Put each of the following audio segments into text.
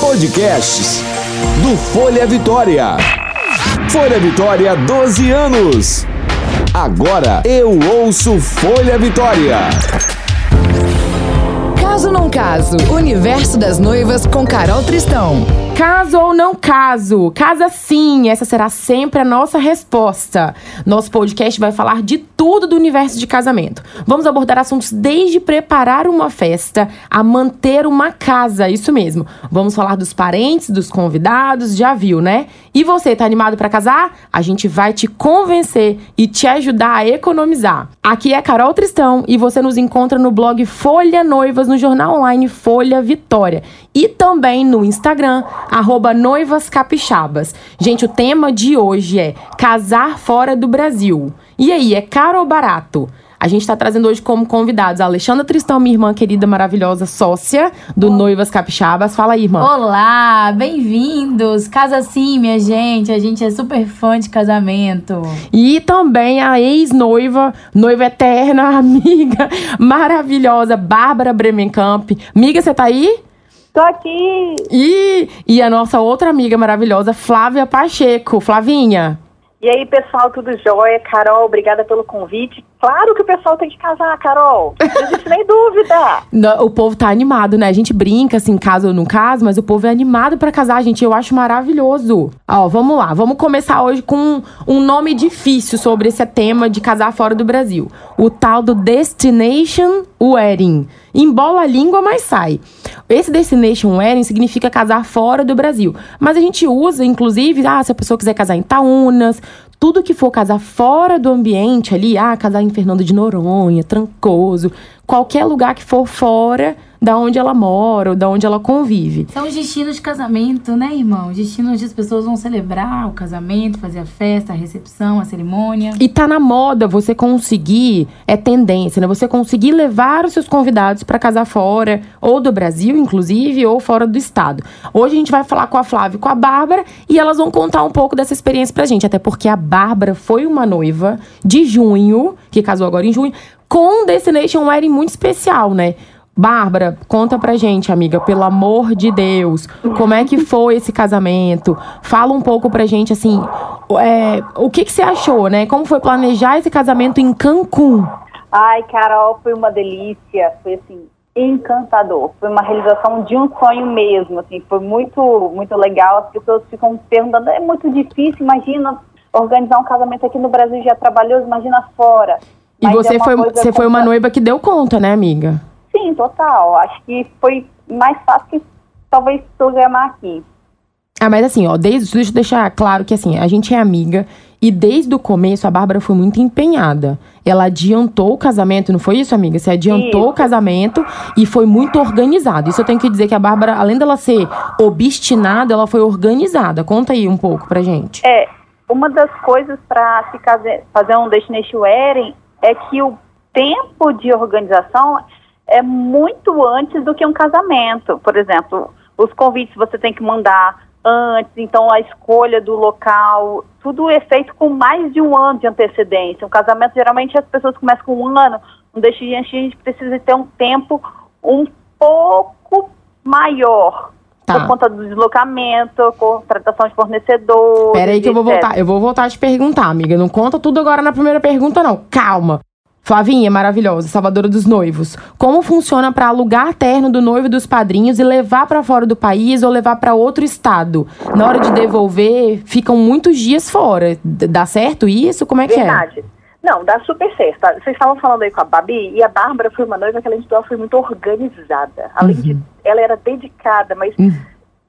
Podcasts do Folha Vitória. Folha Vitória, 12 anos. Agora eu ouço Folha Vitória. Caso não caso, Universo das Noivas com Carol Tristão. Caso ou não caso? Casa sim, essa será sempre a nossa resposta. Nosso podcast vai falar de tudo do universo de casamento. Vamos abordar assuntos desde preparar uma festa a manter uma casa, isso mesmo. Vamos falar dos parentes, dos convidados, já viu, né? E você, tá animado para casar? A gente vai te convencer e te ajudar a economizar. Aqui é Carol Tristão e você nos encontra no blog Folha Noivas no jornal online Folha Vitória e também no Instagram arroba Noivas Capixabas. Gente, o tema de hoje é casar fora do Brasil. E aí, é caro ou barato? A gente está trazendo hoje como convidados a Alexandra Tristão, minha irmã querida, maravilhosa, sócia do Noivas Capixabas. Fala aí, irmã. Olá, bem-vindos. Casa sim, minha gente. A gente é super fã de casamento. E também a ex-noiva, noiva eterna, amiga maravilhosa, Bárbara Bremenkamp. Amiga, você tá aí? Tô aqui. E, e a nossa outra amiga maravilhosa, Flávia Pacheco. Flavinha. E aí, pessoal, tudo jóia? Carol, obrigada pelo convite. Claro que o pessoal tem que casar, Carol. Não existe nem dúvida. Não, o povo tá animado, né? A gente brinca, assim, caso ou não caso, mas o povo é animado para casar, gente. Eu acho maravilhoso. Ó, vamos lá. Vamos começar hoje com um nome difícil sobre esse tema de casar fora do Brasil. O tal do Destination Wedding. Embola a língua, mas sai. Esse Destination Wedding significa casar fora do Brasil. Mas a gente usa, inclusive, ah, se a pessoa quiser casar em Taunas, tudo que for casar fora do ambiente ali, ah, casar em Fernando de Noronha, Trancoso, qualquer lugar que for fora da onde ela mora ou da onde ela convive. São os destinos de casamento, né, irmão? Os destinos onde as pessoas vão celebrar o casamento, fazer a festa, a recepção, a cerimônia. E tá na moda você conseguir, é tendência, né? Você conseguir levar os seus convidados para casar fora, ou do Brasil, inclusive, ou fora do estado. Hoje a gente vai falar com a Flávia e com a Bárbara e elas vão contar um pouco dessa experiência pra gente, até porque a Bárbara foi uma noiva de junho, que casou agora em junho, com um Destination Wedding muito especial, né? Bárbara, conta pra gente, amiga, pelo amor de Deus, como é que foi esse casamento? Fala um pouco pra gente, assim, é, o que, que você achou, né? Como foi planejar esse casamento em Cancún? Ai, Carol, foi uma delícia, foi assim, encantador. Foi uma realização de um sonho mesmo, assim, foi muito, muito legal. As pessoas ficam perguntando, é muito difícil, imagina organizar um casamento aqui no Brasil já é trabalhoso, imagina fora. E Mas você, é foi, você foi uma noiva que deu conta, né, amiga? Sim, total. Acho que foi mais fácil que talvez programar aqui. Ah, mas assim, ó, desde, deixa eu deixar claro que assim, a gente é amiga e desde o começo a Bárbara foi muito empenhada. Ela adiantou o casamento, não foi isso, amiga? Você adiantou isso. o casamento e foi muito organizado. Isso eu tenho que dizer que a Bárbara, além dela ser obstinada, ela foi organizada. Conta aí um pouco pra gente. É, uma das coisas para se fazer um Destination Wedding é que o tempo de organização é muito antes do que um casamento. Por exemplo, os convites você tem que mandar antes, então a escolha do local, tudo é feito com mais de um ano de antecedência. Um casamento, geralmente, as pessoas começam com um ano. Um destino, a gente precisa ter um tempo um pouco maior. Tá. Por conta do deslocamento, contratação de fornecedor. Peraí que eu vou voltar. Eu vou voltar a te perguntar, amiga. Não conta tudo agora na primeira pergunta, não. Calma. Flavinha, maravilhosa, salvadora dos noivos. Como funciona para alugar terno do noivo e dos padrinhos e levar para fora do país ou levar para outro estado? Na hora de devolver, ficam muitos dias fora. Dá certo isso? Como é que Verdade. é? Verdade. Não, dá super certo. Vocês estavam falando aí com a Babi e a Bárbara foi uma noiva que além de tudo foi muito organizada. Além uhum. de ela era dedicada, mas uhum.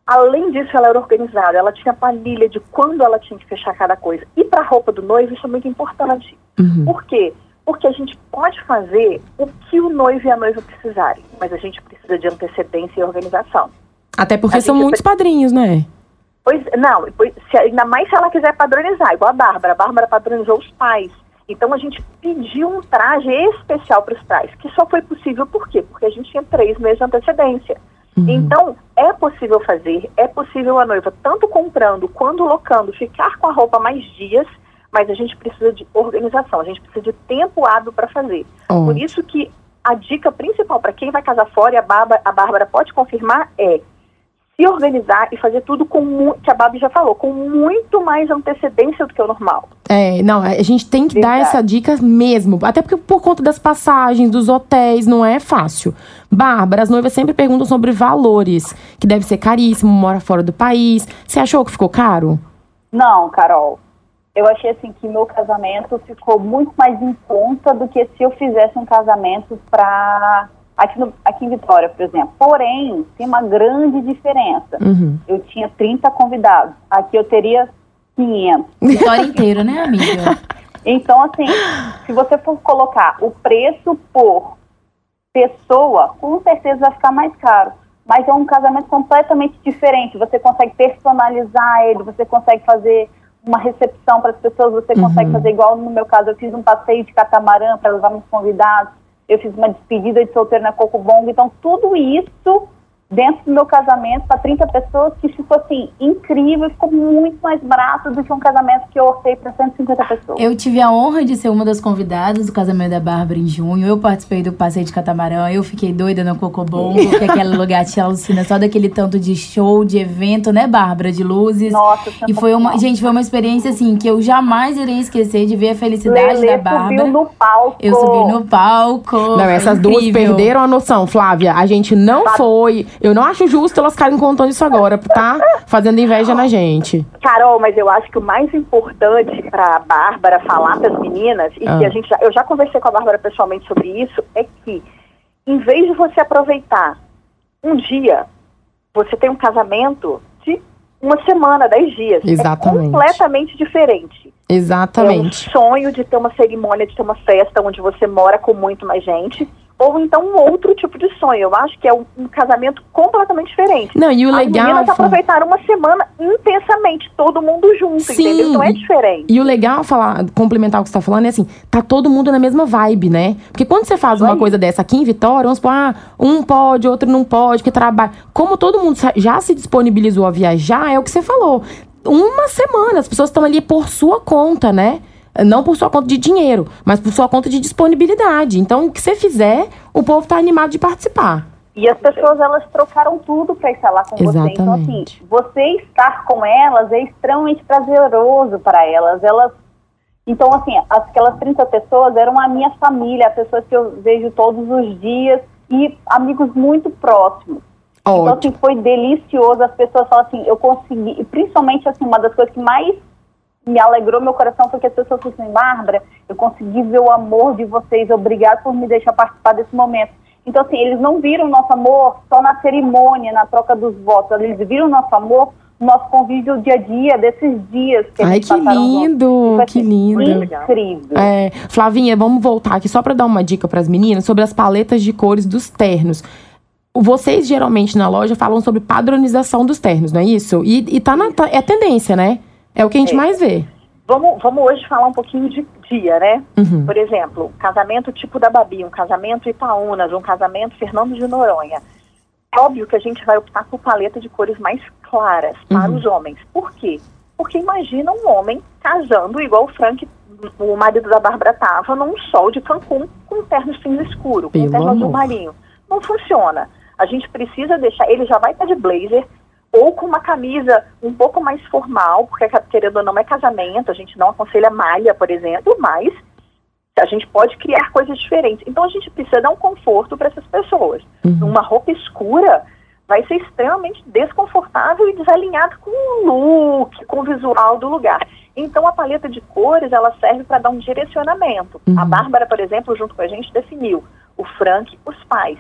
além disso ela era organizada. Ela tinha planilha de quando ela tinha que fechar cada coisa. E para a roupa do noivo isso é muito importante. Uhum. Por quê? Porque a gente pode fazer o que o noivo e a noiva precisarem, mas a gente precisa de antecedência e organização. Até porque a são muitos padrinhos, né? Pois, não, pois, se, ainda mais se ela quiser padronizar, igual a Bárbara. A Bárbara padronizou os pais. Então a gente pediu um traje especial para os pais, que só foi possível por quê? Porque a gente tinha três meses de antecedência. Uhum. Então, é possível fazer, é possível a noiva, tanto comprando quanto locando, ficar com a roupa mais dias mas a gente precisa de organização, a gente precisa de tempo hábil para fazer. Por isso que a dica principal para quem vai casar fora, e a Bárbara, a Bárbara pode confirmar, é se organizar e fazer tudo com, que a Babi já falou, com muito mais antecedência do que o normal. É, não, a gente tem que dar Verdade. essa dica mesmo. Até porque por conta das passagens, dos hotéis, não é fácil. Bárbara, as noivas sempre perguntam sobre valores, que deve ser caríssimo, mora fora do país. Você achou que ficou caro? Não, Carol. Eu achei assim que meu casamento ficou muito mais em conta do que se eu fizesse um casamento para aqui, no- aqui em Vitória, por exemplo. Porém, tem uma grande diferença. Uhum. Eu tinha 30 convidados. Aqui eu teria 500. Vitória inteira, né, amiga? Então, assim, se você for colocar o preço por pessoa, com certeza vai ficar mais caro. Mas é um casamento completamente diferente. Você consegue personalizar ele, você consegue fazer uma recepção para as pessoas, você consegue fazer igual no meu caso, eu fiz um passeio de catamarã para levar meus convidados, eu fiz uma despedida de solteiro na Cocobongo, então tudo isso dentro do meu casamento para 30 pessoas que ficou assim incrível, ficou muito mais barato do que um casamento que eu orcei para 150 pessoas. Eu tive a honra de ser uma das convidadas do casamento da Bárbara em junho. Eu participei do passeio de catamarã. Eu fiquei doida no Cocobongo, que aquele lugar te alucina só daquele tanto de show, de evento, né, Bárbara? De luzes. Nossa, E foi uma, gente, foi uma experiência assim que eu jamais irei esquecer de ver a felicidade Lelê da Bárbara. subiu no palco. Eu subi no palco. Não, essas duas incrível. perderam a noção, Flávia. A gente não foi. Eu não acho justo elas ficarem contando isso agora, tá? Fazendo inveja na gente. Carol, mas eu acho que o mais importante para a Bárbara falar para as meninas, e Ah. que a gente já, eu já conversei com a Bárbara pessoalmente sobre isso, é que em vez de você aproveitar um dia, você tem um casamento de uma semana, dez dias. Exatamente. É completamente diferente. Exatamente. É um sonho de ter uma cerimônia, de ter uma festa onde você mora com muito mais gente. Ou então um outro tipo de sonho. Eu acho que é um, um casamento completamente diferente. Não, e o As legal. meninas Fá- aproveitaram uma semana intensamente, todo mundo junto, Sim, entendeu? Então é diferente. E o legal, falar, complementar o que você tá falando, é assim, tá todo mundo na mesma vibe, né? Porque quando você faz uma coisa dessa aqui em Vitória, vamos supor, ah, um pode, outro não pode, que trabalha. Como todo mundo já se disponibilizou a viajar, é o que você falou. Uma semana, as pessoas estão ali por sua conta, né? Não por sua conta de dinheiro, mas por sua conta de disponibilidade. Então, o que você fizer, o povo tá animado de participar. E as pessoas, elas trocaram tudo para estar lá com você. Então, assim, Exatamente. você estar com elas é extremamente prazeroso para elas. Elas. Então, assim, aquelas 30 pessoas eram a minha família, as pessoas que eu vejo todos os dias e amigos muito próximos. Então, Ótimo. assim, foi delicioso. As pessoas falam assim, eu consegui. E principalmente, assim, uma das coisas que mais me alegrou meu coração foi que as pessoas falaram assim, Bárbara, eu consegui ver o amor de vocês. Obrigado por me deixar participar desse momento. Então, assim, eles não viram o nosso amor só na cerimônia, na troca dos votos. Eles viram o nosso amor no nosso convívio dia a dia, desses dias que Ai, que lindo, Foi, que assim, lindo. Incrível. É, Flavinha, vamos voltar aqui só pra dar uma dica pras meninas sobre as paletas de cores dos ternos. Vocês geralmente na loja falam sobre padronização dos ternos, não é isso? E, e tá na, tá- é tendência, né? É o que a gente É. mais vê. Vamos, vamos hoje falar um pouquinho de dia, né? Uhum. Por exemplo, um casamento tipo da Babi, um casamento Itaúnas, um casamento Fernando de Noronha. É óbvio que a gente vai optar por paleta de cores mais claras para Uhum. os homens. Por quê? Porque imagina um homem casando igual o Frank, o marido da Bárbara tava, num sol de Cancún com um terno cinza escuro, com um Pelo terno azul marinho. Não funciona. A gente precisa deixar, ele já vai estar de blazer, ou com uma camisa um pouco mais formal, porque querendo ou não é casamento, a gente não aconselha malha, por exemplo, mas a gente pode criar coisas diferentes. Então a gente precisa dar um conforto para essas pessoas. Uhum. Uma roupa escura vai ser extremamente desconfortável e desalinhado com o look, com o visual do lugar. Então a paleta de cores ela serve para dar um direcionamento. Uhum. A Bárbara, por exemplo, junto com a gente definiu o Frank, os pais.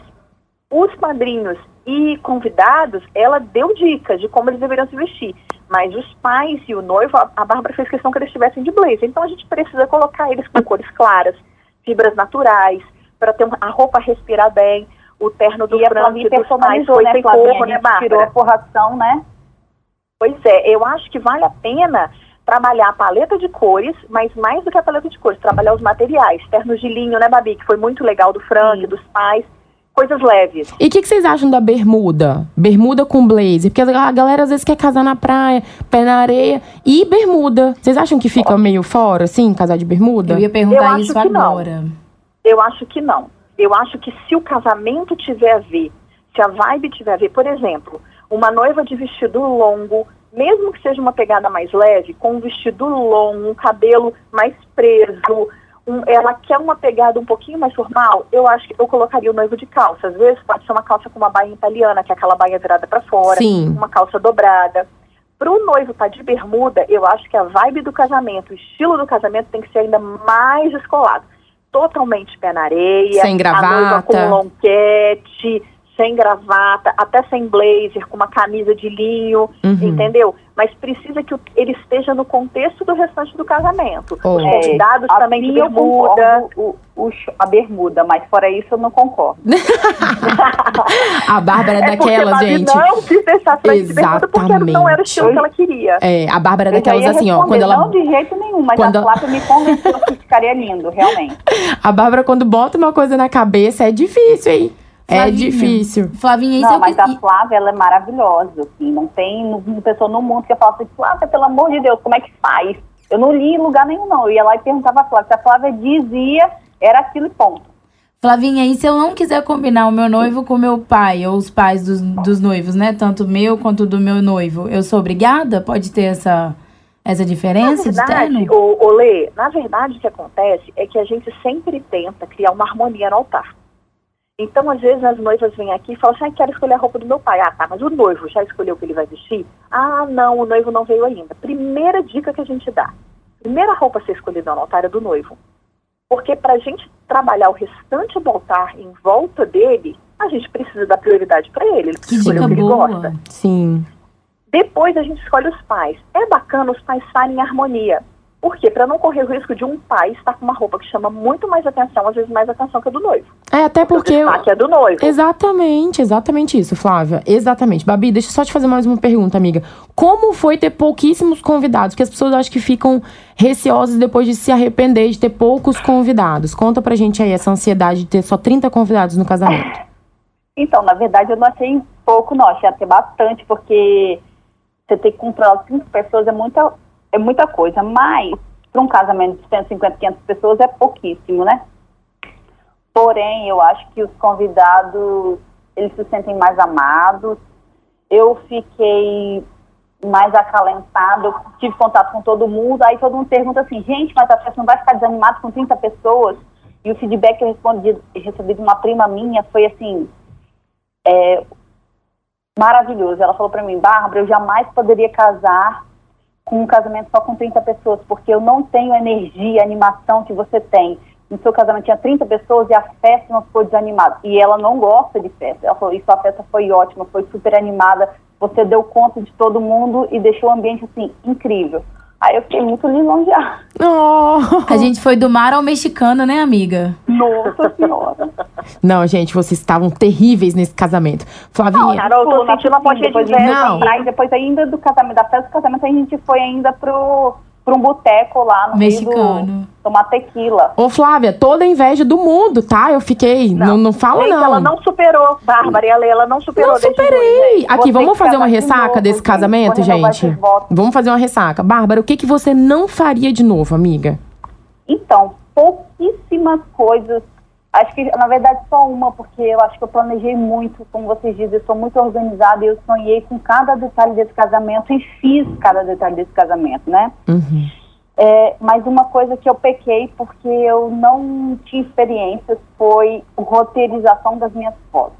Os padrinhos e convidados, ela deu dicas de como eles deveriam se vestir. Mas os pais e o noivo, a Bárbara fez questão que eles estivessem de blazer. Então a gente precisa colocar eles com cores claras, fibras naturais, para ter a roupa respirar bem. O terno do E Frank e dos pais foi né, sem cor, né, gente tirou Bárbara? a forração, né? Pois é, eu acho que vale a pena trabalhar a paleta de cores, mas mais do que a paleta de cores, trabalhar os materiais. Ternos de linho, né, Babi? Que foi muito legal do Frank, dos pais. Coisas leves. E o que, que vocês acham da bermuda? Bermuda com blazer? Porque a galera às vezes quer casar na praia, pé na areia e bermuda. Vocês acham que fica meio fora, assim, casar de bermuda? Eu ia Eu perguntar acho isso que não. agora. Eu acho que não. Eu acho que se o casamento tiver a ver, se a vibe tiver a ver, por exemplo, uma noiva de vestido longo, mesmo que seja uma pegada mais leve, com um vestido longo, um cabelo mais preso, um, ela quer uma pegada um pouquinho mais formal, eu acho que eu colocaria o noivo de calça. Às vezes pode ser uma calça com uma bainha italiana, que é aquela bainha virada para fora, Sim. uma calça dobrada. Para o noivo estar tá de bermuda, eu acho que a vibe do casamento, o estilo do casamento tem que ser ainda mais descolado. Totalmente pé na areia, Sem a noiva com gravata. lonquete, sem gravata, até sem blazer, com uma camisa de linho, Uhum. entendeu? Mas precisa que ele esteja no contexto do restante do casamento. Oh. Os convidados também de eu bermuda. o, o a bermuda, mas fora isso eu não concordo. A Bárbara é, É daquelas, gente. não quis deixar frente de bermuda porque não era o estilo que ela queria. É, a Bárbara é Eu daquelas assim, ó. Quando ela, Não de jeito nenhum, mas quando a Flávia me convenceu que ficaria lindo, realmente. a Bárbara, quando bota uma coisa na cabeça, é difícil, hein? É Flavinha. difícil. Flavinha, isso não, é mas que... a Flávia, ela é maravilhosa, assim. Não tem uma pessoa no mundo que eu falo assim, Flávia, pelo amor de Deus, como é que faz? Eu não li em lugar nenhum, não. Eu ia lá e perguntava a Flávia. Se a Flávia dizia, era aquilo e ponto. Flavinha, e se eu não quiser combinar o meu noivo com meu pai, ou os pais dos, dos noivos, né? Tanto meu quanto do meu noivo, eu sou obrigada? Pode ter essa, essa Na diferença de verdade, terno? o, o Lê, na verdade o que acontece é que a gente sempre tenta criar uma harmonia no altar. Então, às vezes, as noivas vêm aqui e falam assim, ah, quero escolher a roupa do meu pai. Ah, tá, mas o noivo já escolheu o que ele vai vestir? Ah, não, o noivo não veio ainda. Primeira dica que a gente dá. Primeira roupa a ser escolhida no altar é do noivo. Porque para a gente trabalhar o restante do altar em volta dele, a gente precisa dar prioridade para ele. Ele precisa escolher o que ele gosta. Sim. Depois a gente escolhe os pais. É bacana os pais estarem em harmonia. Por quê? Para não correr o risco de um pai estar com uma roupa que chama muito mais atenção, às vezes mais atenção que a do noivo. É, até porque. o destaque é do noivo. Exatamente, exatamente isso, Flávia. Exatamente. Babi, deixa eu só te fazer mais uma pergunta, amiga. Como foi ter pouquíssimos convidados? Porque as pessoas acho que ficam receosas depois de se arrepender de ter poucos convidados. Conta pra gente aí essa ansiedade de ter só 30 convidados no casamento. Então, na verdade, eu não achei pouco, não. Achei até bastante, porque você ter que controlar cinco pessoas é muita, é muita coisa. Mas, para um casamento de 150, 500 pessoas, é pouquíssimo, né? Porém, eu acho que os convidados, eles se sentem mais amados. Eu fiquei mais acalentado, eu tive contato com todo mundo. Aí todo mundo pergunta assim, gente, mas a festa não vai ficar desanimada com 30 pessoas? E o feedback que eu respondi, recebi de uma prima minha foi assim, é, maravilhoso. Ela falou pra mim, Bárbara, eu jamais poderia casar com um casamento só com 30 pessoas, porque eu não tenho a energia, a animação que você tem. No seu casamento tinha 30 pessoas e a festa não ficou desanimada. E ela não gosta de festa. Ela falou, isso a festa foi ótima, foi super animada. Você deu conta de todo mundo e deixou o ambiente assim incrível. Aí eu fiquei muito lisonjeada. Oh. A gente foi do mar ao mexicano, né, amiga? Nossa senhora. Não, gente, vocês estavam terríveis nesse casamento. Flavinha. Carol, eu tô na sentindo uma pontinha de depois inveja. Não. Aí depois ainda do casamento, da festa do casamento, a gente foi ainda pro, pro um boteco lá no Mexicano. do, tomar tequila. Ô, Flávia, toda a inveja do mundo, tá? Eu fiquei. Não, não, fala, Gente, não. ela não superou, Bárbara e a Lê, ela não superou Não superei. Aqui, vamos fazer uma casar de ressaca novo, desse casamento, gente? Vamos fazer uma ressaca. Bárbara, o que, que você não faria de novo, amiga? Então, pouquíssimas coisas. Acho que, na verdade, só uma, porque eu acho que eu planejei muito, como vocês dizem, eu sou muito organizada e eu sonhei com cada detalhe desse casamento e fiz cada detalhe desse casamento, né? Uhum. É, mas uma coisa que eu pequei porque eu não tinha experiências foi a roteirização das minhas fotos.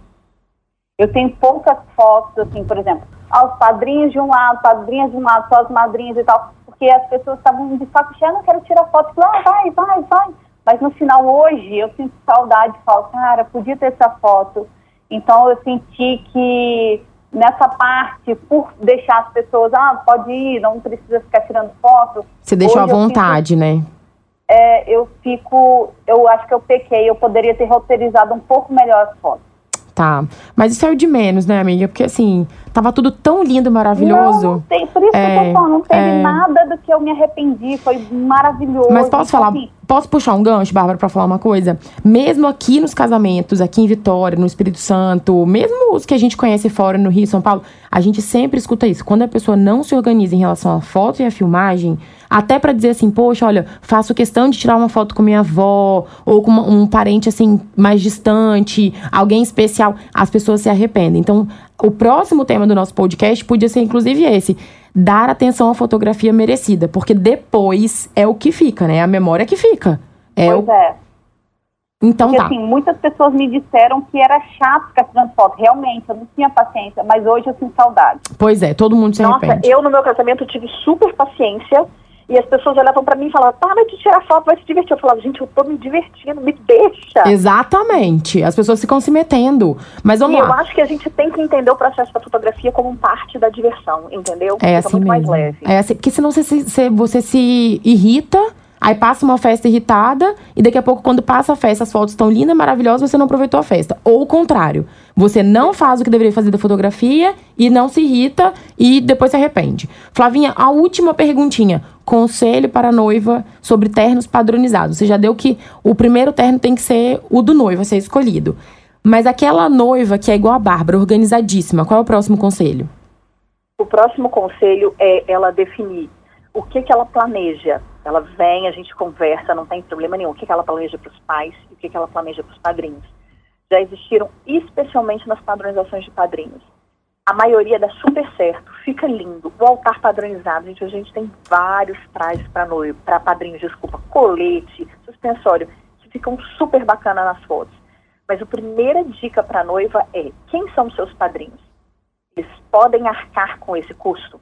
Eu tenho poucas fotos, assim, por exemplo, aos padrinhos de um lado, padrinhas de um lado, só as madrinhas e tal, porque as pessoas estavam de saco cheio, "Ah, não quero tirar foto, ah, vai, vai, vai. Mas no final, hoje, eu sinto saudade, falo, cara, podia ter essa foto. Então eu senti que nessa parte, por deixar as pessoas, ah, pode ir, não precisa ficar tirando foto, Você deixou à vontade, né? é, eu fico, eu acho que eu pequei, eu poderia ter roteirizado um pouco melhor as fotos. Tá. Mas isso é o de menos, né, amiga? Porque assim, tava tudo tão lindo, maravilhoso. Não, não tem, por isso que eu É, tô falando, não teve é. nada do que eu me arrependi, foi maravilhoso. Mas posso Então, falar, assim, posso puxar um gancho, Bárbara, pra falar uma coisa? Mesmo aqui nos casamentos, aqui em Vitória, no Espírito Santo, mesmo os que a gente conhece fora, no Rio, São Paulo, a gente sempre escuta isso. Quando a pessoa não se organiza em relação à foto e à filmagem, até pra dizer assim, poxa, olha, faço questão de tirar uma foto com minha avó, ou com uma- um parente, assim, mais distante, alguém especial, as pessoas se arrependem. Então, o próximo tema do nosso podcast podia ser inclusive esse. Dar atenção à fotografia merecida. Porque depois é o que fica, né? A memória que fica. É pois o... é. Então Porque tá. assim, muitas pessoas me disseram que era chato ficar tirando foto. Realmente, eu não tinha paciência, mas hoje eu sinto saudade. Pois é, todo mundo se Nossa, arrepende. eu no meu casamento tive super paciência e as pessoas olhavam pra mim e falavam, para de tirar foto, vai se divertir. Eu falava, gente, eu tô me divertindo, me deixa. Exatamente. As pessoas ficam se metendo. Mas E vamos eu lá. acho que a gente tem que entender o processo da fotografia como parte da diversão, entendeu? É Fica assim muito mesmo. mais leve. É assim, porque senão você se, se- você se irrita, aí passa uma festa irritada, e daqui a pouco, quando passa a festa, as fotos estão lindas, maravilhosas, você não aproveitou a festa. Ou o contrário. Você não faz o que deveria fazer da fotografia e não se irrita e depois se arrepende. Flavinha, a última perguntinha. Conselho para a noiva sobre ternos padronizados. Você já deu que o primeiro terno tem que ser o do noivo a ser escolhido. Mas aquela noiva que é igual a Bárbara, organizadíssima, qual é o próximo conselho? O próximo conselho é ela definir o que, que ela planeja. Ela vem, a gente conversa, não tem problema nenhum. O que, que ela planeja para os pais e o que, que ela planeja para os padrinhos. Já existiram, especialmente nas padronizações de padrinhos. A maioria dá super certo, fica lindo. O altar padronizado, gente, a gente tem vários trajes para noivo, para padrinhos, desculpa, colete, suspensório, que ficam super bacana nas fotos. Mas a primeira dica para a noiva é: quem são os seus padrinhos? Eles podem arcar com esse custo?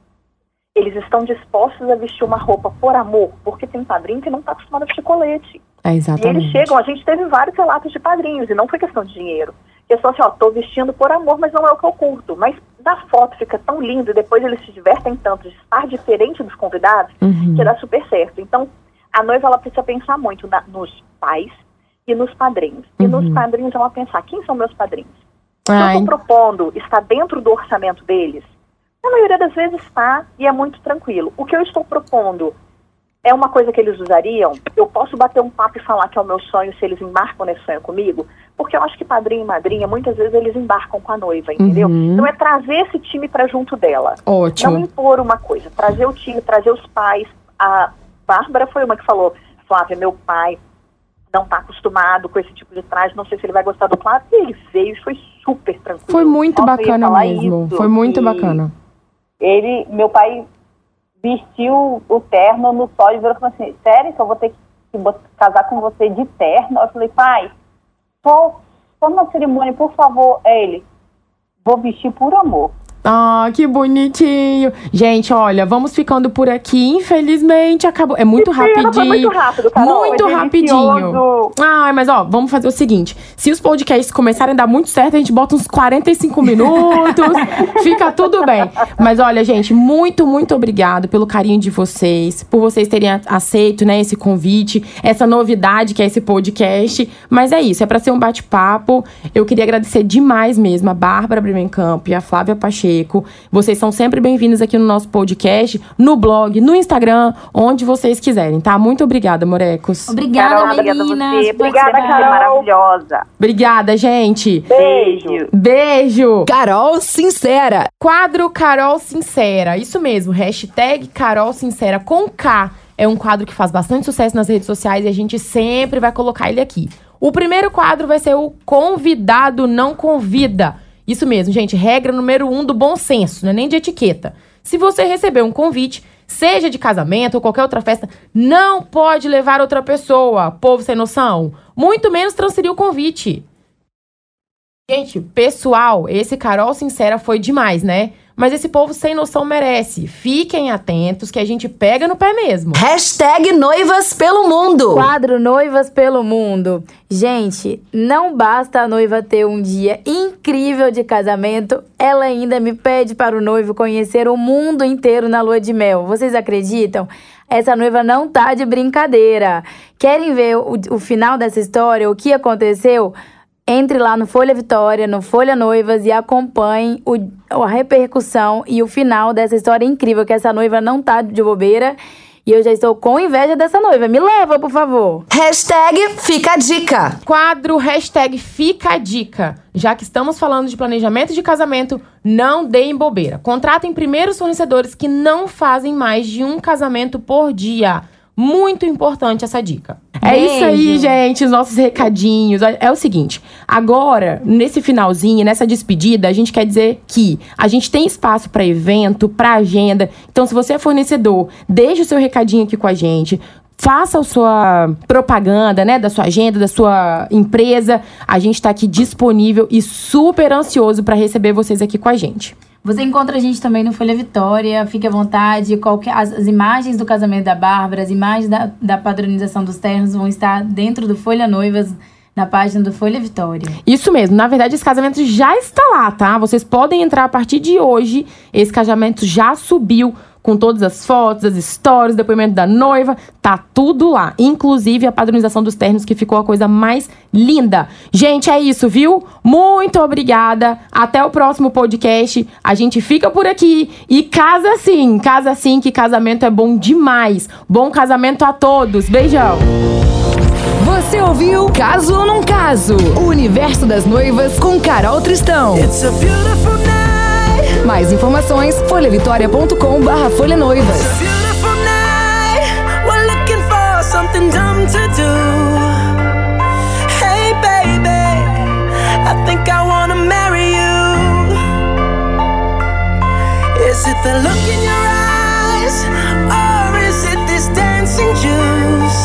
Eles estão dispostos a vestir uma roupa por amor? Porque tem padrinho que não está acostumado a vestir colete. É E exatamente. eles chegam, a gente teve vários relatos de padrinhos, e não foi questão de dinheiro. Questão assim, ó, tô vestindo por amor, mas não é o que eu curto. Mas na foto fica tão lindo, e depois eles se divertem tanto de estar diferente dos convidados, Uhum. que dá super certo. Então, a noiva, ela precisa pensar muito na- nos pais e nos padrinhos. E Uhum. nos padrinhos, ela pensar, quem são meus padrinhos? O que eu estou propondo está dentro do orçamento deles? Na maioria das vezes está e é muito tranquilo. O que eu estou propondo é uma coisa que eles usariam? Eu posso bater um papo e falar que é o meu sonho se eles embarcam nesse sonho comigo? Porque eu acho que padrinho e madrinha, muitas vezes eles embarcam com a noiva, entendeu? Uhum. Então é trazer esse time para junto dela. Não ótimo. impor uma coisa, trazer o time, trazer os pais. A Bárbara foi uma que falou, Flávia, meu pai não está acostumado com esse tipo de traje, não sei se ele vai gostar do claro. E ele veio e foi super tranquilo. Foi muito Nossa, bacana mesmo. isso, Foi muito bacana. Ele, meu pai vestiu o terno no sol e virou falou assim, sério que eu vou ter que casar com você de terno? Eu falei, pai, só, só uma cerimônia, por favor. É ele, vou vestir por amor. Ah, que bonitinho. Gente, olha, vamos ficando por aqui. Infelizmente, acabou. É muito rapidinho. Foi muito rápido, Carol. Muito Foi rapidinho. Ai, mas ó, vamos fazer o seguinte: se os podcasts começarem a dar muito certo, a gente bota uns 45 minutos, fica tudo bem. Mas olha, gente, muito, muito obrigado pelo carinho de vocês, por vocês terem aceito, né, esse convite, essa novidade que é esse podcast. Mas é isso, é pra ser um bate-papo. Eu queria agradecer demais mesmo a Bárbara Bremencamp e a Flávia Pacheco. Vocês são sempre bem-vindos aqui no nosso podcast, no blog, no Instagram, onde vocês quiserem, tá? Muito obrigada, Morecos. Obrigada, Carol, obrigada meninas. você. por Obrigada. Carol. Maravilhosa. Obrigada, gente. Beijo. Beijo! Carol Sincera. Quadro Carol Sincera. Isso mesmo, hashtag Carol Sincera com K. É um quadro que faz bastante sucesso nas redes sociais e a gente sempre vai colocar ele aqui. O primeiro quadro vai ser o Convidado Não Convida. Isso mesmo, gente. Regra número um do bom senso, não é nem de etiqueta. Se você receber um convite, seja de casamento ou qualquer outra festa, não pode levar outra pessoa, povo sem noção. Muito menos transferir o convite. Gente, pessoal, esse Carol Sincera foi demais, né? Mas esse povo sem noção merece. Fiquem atentos que a gente pega no pé mesmo. Hashtag Noivas pelo Mundo. Quadro Noivas pelo Mundo. Gente, não basta a noiva ter um dia incrível de casamento, ela ainda me pede para o noivo conhecer o mundo inteiro na lua de mel. Vocês acreditam? Essa noiva não tá de brincadeira. Querem ver o, o final dessa história, o que aconteceu? Entre lá no Folha Vitória, no Folha Noivas e acompanhem o, a repercussão e o final dessa história incrível, que essa noiva não tá de bobeira. E eu já estou com inveja dessa noiva. Me leva, por favor. Hashtag Fica a Dica. Quadro hashtag Fica a Dica. Já que estamos falando de planejamento de casamento, não deem bobeira. Contratem primeiro os fornecedores que não fazem mais de um casamento por dia. Muito importante essa dica. É Beijo. isso aí, gente, os nossos recadinhos. É o seguinte, agora, nesse finalzinho, nessa despedida, a gente quer dizer que a gente tem espaço para evento, para agenda. Então, se você é fornecedor, deixe o seu recadinho aqui com a gente. Faça a sua propaganda, né, da sua agenda, da sua empresa. A gente está aqui disponível e super ansioso para receber vocês aqui com a gente. Você encontra a gente também no Folha Vitória, fique à vontade. Qualquer, as, as imagens do casamento da Bárbara, as imagens da, da padronização dos ternos vão estar dentro do Folha Noivas, na página do Folha Vitória. Isso mesmo. Na verdade, esse casamento já está lá, tá? Vocês podem entrar a partir de hoje. Esse casamento já subiu com todas as fotos, as stories, depoimento da noiva, tá tudo lá. Inclusive a padronização dos ternos, que ficou a coisa mais linda. Gente, é isso, viu? Muito obrigada. Até o próximo podcast. A gente fica por aqui. E casa sim, casa sim, que casamento é bom demais. Bom casamento a todos. Beijão. Você ouviu Caso ou Não Caso? O universo das noivas com Carol Tristão. It's a beautiful. Mais informações, folhavitória.com barra Folha Noivas. Is it the look in your eyes, or is it this dancing juice?